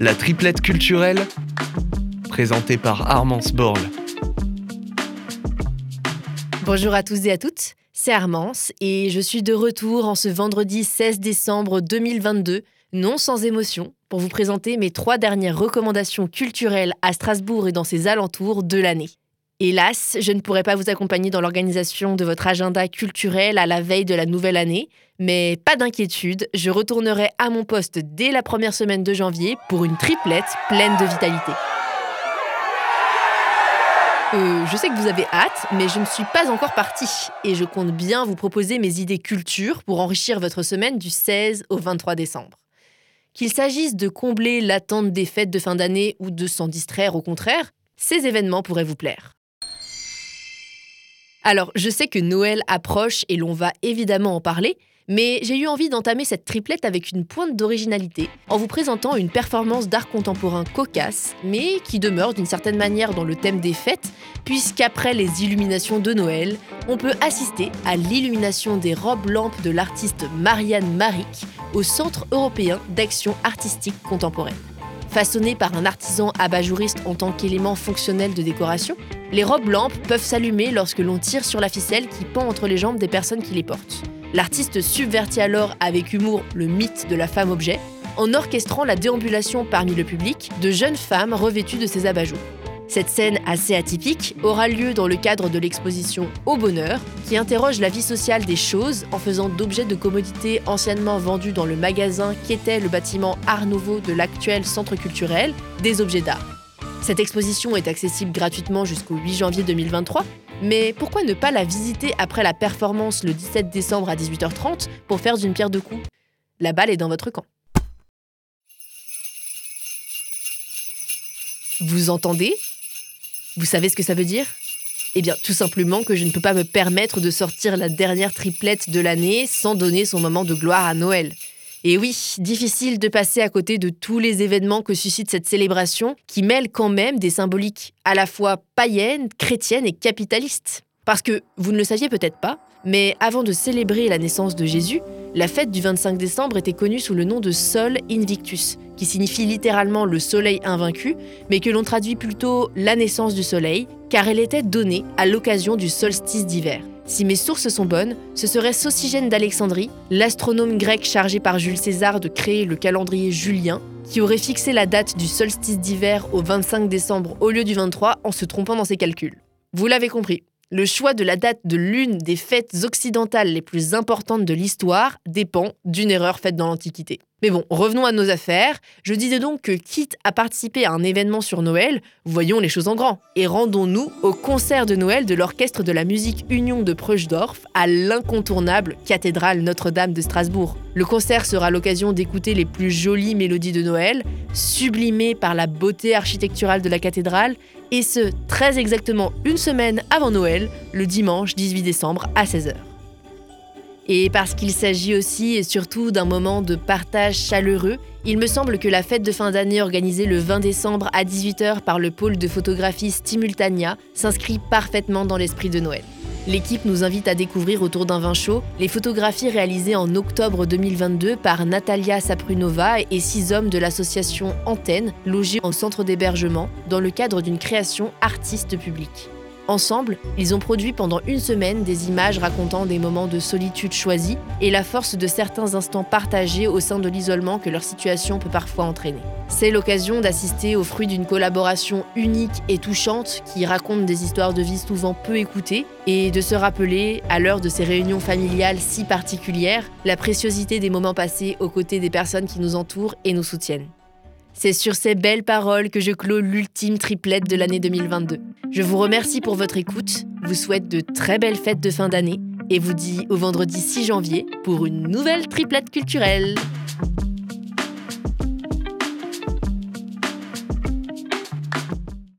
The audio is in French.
La triplette culturelle, présentée par Armance Borle. Bonjour à tous et à toutes, c'est Armance et je suis de retour en ce vendredi 16 décembre 2022, non sans émotion, pour vous présenter mes trois dernières recommandations culturelles à Strasbourg et dans ses alentours de l'année. Hélas, je ne pourrai pas vous accompagner dans l'organisation de votre agenda culturel à la veille de la nouvelle année, mais pas d'inquiétude, je retournerai à mon poste dès la première semaine de janvier pour une triplette pleine de vitalité. Euh, je sais que vous avez hâte, mais je ne suis pas encore partie et je compte bien vous proposer mes idées culture pour enrichir votre semaine du 16 au 23 décembre. Qu'il s'agisse de combler l'attente des fêtes de fin d'année ou de s'en distraire au contraire, ces événements pourraient vous plaire. Alors, je sais que Noël approche et l'on va évidemment en parler, mais j'ai eu envie d'entamer cette triplette avec une pointe d'originalité, en vous présentant une performance d'art contemporain cocasse, mais qui demeure d'une certaine manière dans le thème des fêtes, puisqu'après les illuminations de Noël, on peut assister à l'illumination des robes-lampes de l'artiste Marianne Maric au Centre européen d'action artistique contemporaine. Façonnées par un artisan abat-jouriste en tant qu'élément fonctionnel de décoration, les robes-lampes peuvent s'allumer lorsque l'on tire sur la ficelle qui pend entre les jambes des personnes qui les portent. L'artiste subvertit alors avec humour le mythe de la femme-objet en orchestrant la déambulation parmi le public de jeunes femmes revêtues de ces abat Cette scène assez atypique aura lieu dans le cadre de l'exposition Au Bonheur, qui interroge la vie sociale des choses en faisant d'objets de commodité anciennement vendus dans le magasin qu'était le bâtiment Art Nouveau de l'actuel centre culturel des objets d'art. Cette exposition est accessible gratuitement jusqu'au 8 janvier 2023 mais pourquoi ne pas la visiter après la performance le 17 décembre à 18h30 pour faire d'une pierre deux coups? La balle est dans votre camp. Vous entendez? Vous savez ce que ça veut dire? Eh bien, tout simplement que je ne peux pas me permettre de sortir la dernière triplette de l'année sans donner son moment de gloire à Noël. Et oui, difficile de passer à côté de tous les événements que suscite cette célébration qui mêle quand même des symboliques à la fois païennes, chrétiennes et capitalistes. Parce que vous ne le saviez peut-être pas, mais avant de célébrer la naissance de Jésus, la fête du 25 décembre était connue sous le nom de Sol Invictus, qui signifie littéralement le soleil invaincu, mais que l'on traduit plutôt la naissance du soleil, car elle était donnée à l'occasion du solstice d'hiver. Si mes sources sont bonnes, ce serait Socygène d'Alexandrie, l'astronome grec chargé par Jules César de créer le calendrier julien, qui aurait fixé la date du solstice d'hiver au 25 décembre au lieu du 23 en se trompant dans ses calculs. Vous l'avez compris, le choix de la date de l'une des fêtes occidentales les plus importantes de l'histoire dépend d'une erreur faite dans l'Antiquité. Mais bon, revenons à nos affaires. Je disais donc que quitte à participer à un événement sur Noël, voyons les choses en grand. Et rendons-nous au concert de Noël de l'Orchestre de la musique Union de Preusdorf à l'incontournable cathédrale Notre-Dame de Strasbourg. Le concert sera l'occasion d'écouter les plus jolies mélodies de Noël, sublimées par la beauté architecturale de la cathédrale, et ce, très exactement une semaine avant Noël, le dimanche 18 décembre à 16h. Et parce qu'il s'agit aussi et surtout d'un moment de partage chaleureux, il me semble que la fête de fin d'année organisée le 20 décembre à 18h par le pôle de photographie Stimultania s'inscrit parfaitement dans l'esprit de Noël. L'équipe nous invite à découvrir autour d'un vin chaud les photographies réalisées en octobre 2022 par Natalia Saprunova et six hommes de l'association Antenne, logés en centre d'hébergement, dans le cadre d'une création artiste public. Ensemble, ils ont produit pendant une semaine des images racontant des moments de solitude choisis et la force de certains instants partagés au sein de l'isolement que leur situation peut parfois entraîner. C'est l'occasion d'assister au fruit d'une collaboration unique et touchante qui raconte des histoires de vie souvent peu écoutées et de se rappeler, à l'heure de ces réunions familiales si particulières, la préciosité des moments passés aux côtés des personnes qui nous entourent et nous soutiennent. C'est sur ces belles paroles que je clôt l'ultime triplette de l'année 2022. Je vous remercie pour votre écoute, vous souhaite de très belles fêtes de fin d'année et vous dis au vendredi 6 janvier pour une nouvelle triplette culturelle.